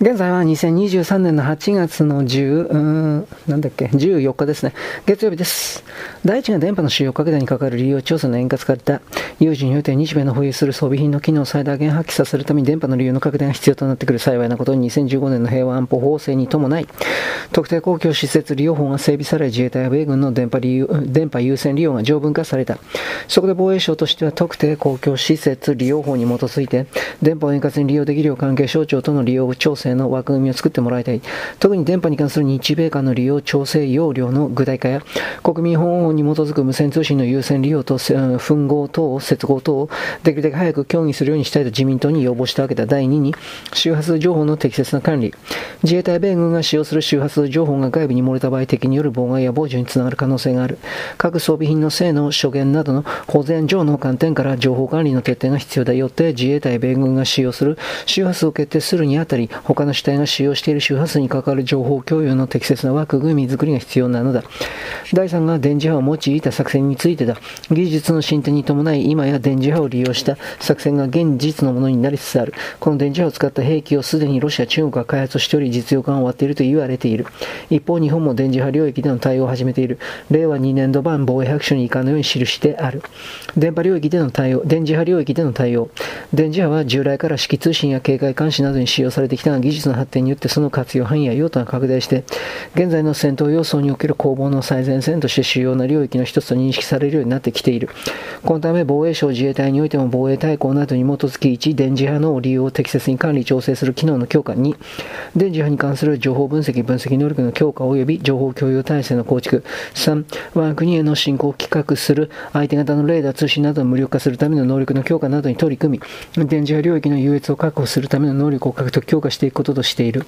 現在は2023年の8月の10、うん、なんだっけ、14日ですね。月曜日です。第一が電波の使用拡大に関わる理由を調査の円滑化た有事において日米の保有する装備品の機能を最大限発揮させるために電波の利用の拡大が必要となってくる幸いなことに2015年の平和安保法制に伴い、特定公共施設利用法が整備され、自衛隊や米軍の電波利用電波優先利用が条文化された。そこで防衛省としては特定公共施設利用法に基づいて、電波を円滑に利用できるよう関係省庁との利用調整の枠組みを作ってもらいたい。特に電波に関する日米間の利用調整要領の具体化や、国民保護法に基づく無線通信の優先利用と吻合等、接合等をできるだけ早く協議するようにしたいと自民党に要望したわけだ。第2に、周波数情報の適切な管理。自衛隊米軍が使用する周波数情報が外部に漏れた場合、敵による妨害や傍受につながる可能性がある。各装備品の性能、諸言などの保全上の観点から情報管理の徹底が必要だよって自衛隊米軍が使用する周波数を決定するにあたり、他他の主体が使用している周波数に関わる情報共有の適切な枠組み作りが必要なのだ。第3が電磁波を用いた作戦についてだ。技術の進展に伴い、今や電磁波を利用した作戦が現実のものになりつつある。この電磁波を使った兵器をすでにロシア、中国が開発しており、実用化が終わっていると言われている。一方、日本も電磁波領域での対応を始めている。令和2年度版防衛白書に以下のように記してある。電波領域での対応、電磁波領域での対応。電磁波は従来から指揮通信や警戒監視などに使用されてきたが、技術の発展によってその活用範囲や用途が拡大して、現在の戦闘要素における攻防の最前線として主要な領域の一つと認識されるようになってきている。このため防衛省自衛隊においても防衛大綱などに基づき1、電磁波の利用を適切に管理調整する機能の強化2、電磁波に関する情報分析分析能力の強化及び情報共有体制の構築3、我が国への侵攻を企画する相手方のレーダー通信などを無力化するための能力の強化などに取り組み、電磁波領域の優越を確保するための能力を獲得強化していくこととしている。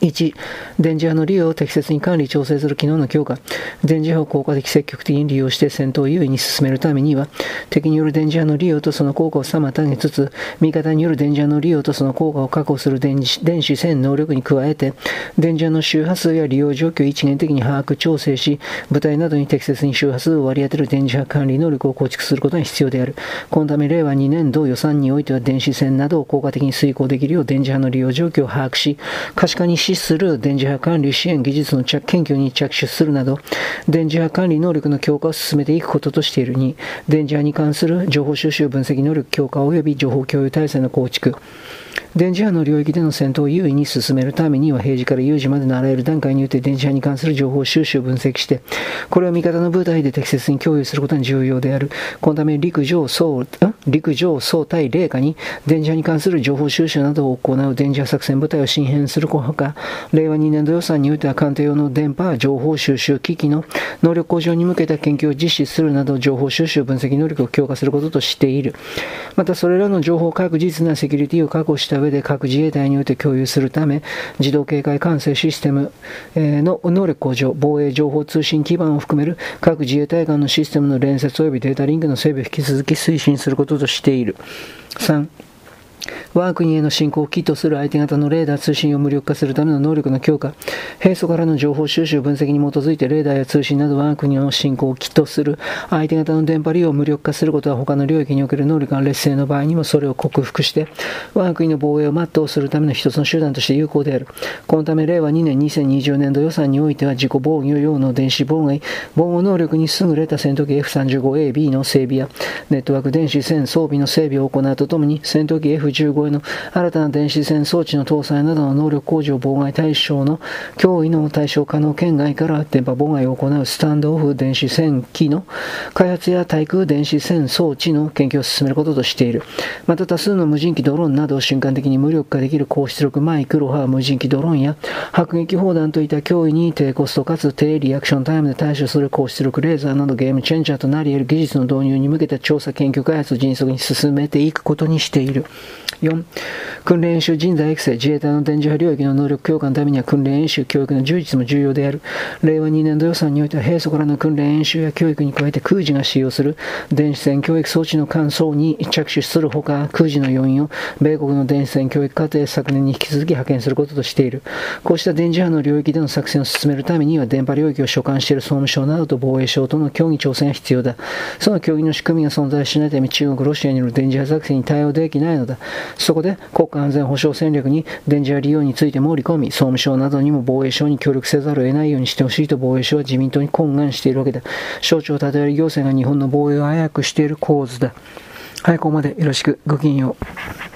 1、電磁波の利用を適切に管理調整する機能の強化。電磁波を効果的積極的に利用して戦闘を優位に進めるためには、敵による電磁波の利用とその効果を妨げつつ、味方による電磁波の利用とその効果を確保する電子電子線能力に加えて、電磁波の周波数や利用状況を一元的に把握調整し、部隊などに適切に周波数を割り当てる電磁波管理能力を構築することが必要である。このため、令和2年度予算においては電子線などを効果的に遂行できるよう電磁波の利用状況を把握し、可視化に資する電磁波管理支援技術の研究に着手するなど、電磁波管理能力の強化を進めていくこととしている2、電磁波に関する情報収集分析能力強化及び情報共有体制の構築、電磁波の領域での戦闘を優位に進めるためには、平時から有事までのあらゆる段階において電磁波に関する情報収集分析して、これを味方の部隊で適切に共有することが重要である。このため、陸上、総、陸上、総対霊下に電磁波に関する情報収集などを行う電磁波作戦部隊を新編するほか、令和2年度予算においては艦艇用の電波情報収集機器の能力向上に向けた研究を実施するなど、情報収集分析能力を強化することとしている。また、それらの情報確実なセキュリティを確保した上で各自衛隊において共有するため、自動警戒管制システムの能力向上、防衛情報通信基盤を含める各自衛隊間のシステムの連接及びデータリンクの整備を引き続き推進することとしている。3我が国への侵攻を起とする相手方のレーダー通信を無力化するための能力の強化、平素からの情報収集分析に基づいてレーダーや通信など我が国の侵攻を起とする。相手方の電波利用を無力化することは他の領域における能力が劣勢の場合にもそれを克服して我が国の防衛を全うするための一つの手段として有効である。このため令和2年2020年度予算においては自己防御用の電子妨害、防護能力に優れた戦闘機 F35AB の整備やネットワーク電子戦装備の整備を行うとともに戦闘機 F F15 への新たな電子戦装置の搭載などの能力向上妨害対象の脅威の対象可能圏外から電波妨害を行うスタンドオフ電子戦機の開発や対空電子戦装置の研究を進めることとしている。また多数の無人機ドローンなどを瞬間的に無力化できる高出力マイクロ波無人機ドローンや迫撃砲弾といった脅威に低コストかつ低リアクションタイムで対処する高出力レーザーなどゲームチェンジャーとなり得る技術の導入に向けた調査研究開発を迅速に進めていくことにしている。4、訓練演習人材育成、自衛隊の電磁波領域の能力強化のためには訓練演習、教育の充実も重要である。令和2年度予算においては平素からの訓練演習や教育に加えて空自が使用する電子戦教育装置の乾燥に着手するほか、空自の要員を米国の電子戦教育課程昨年に引き続き派遣することとしている。こうした電磁波の領域での作戦を進めるためには電波領域を所管している総務省などと防衛省との協議調整が必要だ。その協議の仕組みが存在しないため中国、ロシアによる電磁波作戦に対応できないのだ。そこで国家安全保障戦略に電磁波利用についても織り込み、総務省などにも防衛省に協力せざるを得ないようにしてほしいと防衛省は自民党に懇願しているわけだ。省庁を立て割り行政が日本の防衛を早くしている構図だ。はい、ここまでよろしく。ごきげんよう。